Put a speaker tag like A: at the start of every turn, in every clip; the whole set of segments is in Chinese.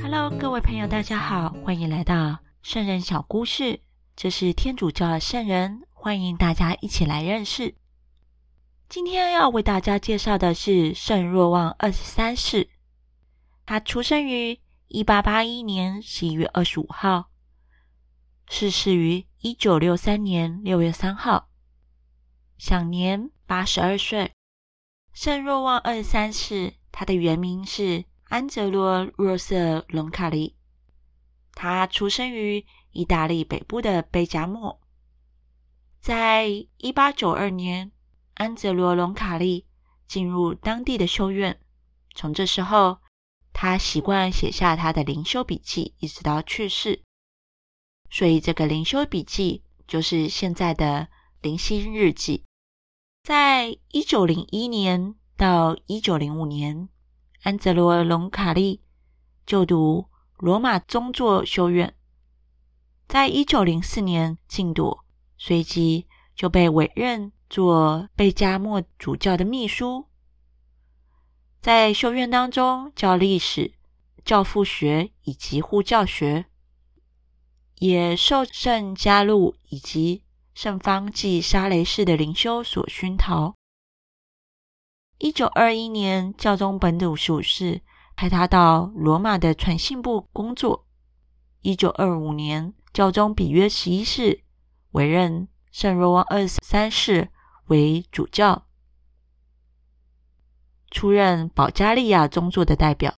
A: Hello，各位朋友，大家好，欢迎来到圣人小故事。这是天主教的圣人，欢迎大家一起来认识。今天要为大家介绍的是圣若望二十三世。他出生于一八八一年十一月二十五号，逝世于一九六三年六月三号，享年八十二岁。圣若望二十三世，他的原名是安哲罗·若瑟隆卡利。他出生于意大利北部的贝加莫。在一八九二年，安哲罗·隆卡利进入当地的修院。从这时候，他习惯写下他的灵修笔记，一直到去世。所以，这个灵修笔记就是现在的灵心日记。在一九零一年到一九零五年，安泽罗·隆卡利就读罗马宗座修院。在一九零四年进铎，随即就被委任做贝加莫主教的秘书。在修院当中教历史、教父学以及护教学，也受圣加禄以及圣方济沙雷氏的灵修所熏陶。一九二一年，教宗本笃十五世派他到罗马的传信部工作。一九二五年，教宗比约十一世委任圣若望二十三世为主教。出任保加利亚宗座的代表。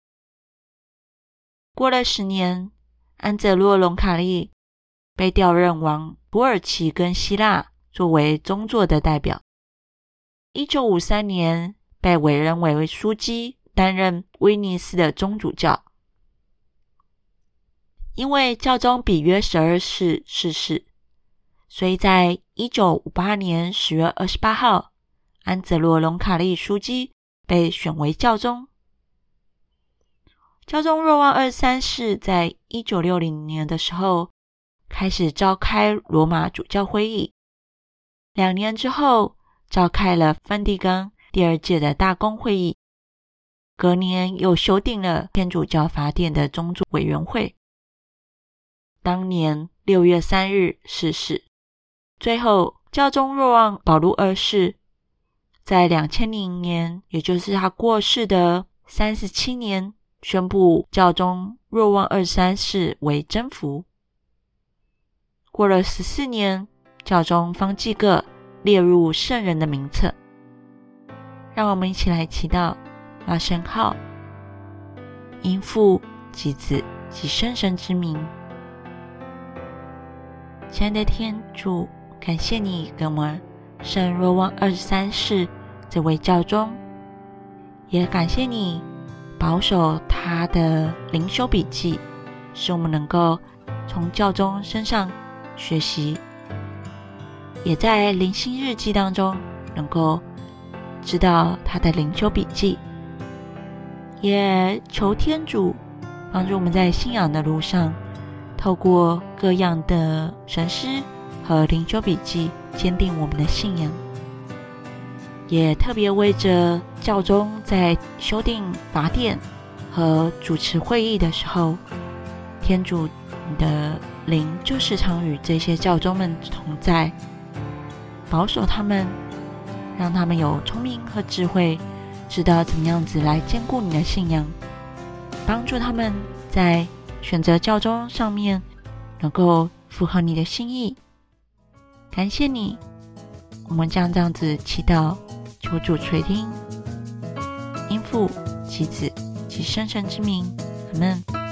A: 过了十年，安泽洛·隆卡利被调任往土耳其跟希腊，作为宗座的代表。一九五三年，被委任为枢机，担任威尼斯的宗主教。因为教宗比约十二世逝世，所以在一九五八年十月二十八号，安泽洛·隆卡利枢机。被选为教宗。教宗若望二三世在一九六零年的时候开始召开罗马主教会议，两年之后召开了梵蒂冈第二届的大公会议，隔年又修订了天主教法典的宗主委员会。当年六月三日逝世。最后，教宗若望保禄二世。在两千零年，也就是他过世的三十七年，宣布教宗若望二三世为真福。过了十四年，教宗方济各列入圣人的名册。让我们一起来祈祷：阿神号，因父及子及圣神之名。亲爱的天主，感谢你给我们。圣若望二十三世这位教宗，也感谢你保守他的灵修笔记，使我们能够从教宗身上学习，也在灵心日记当中能够知道他的灵修笔记。也求天主帮助我们在信仰的路上，透过各样的神师和灵修笔记。坚定我们的信仰，也特别为着教宗在修订法典和主持会议的时候，天主的灵就时常与这些教宗们同在，保守他们，让他们有聪明和智慧，知道怎么样子来兼顾你的信仰，帮助他们在选择教宗上面能够符合你的心意。感谢你，我们将这样子祈祷，求主垂听，应父、其子及圣神之名，阿门。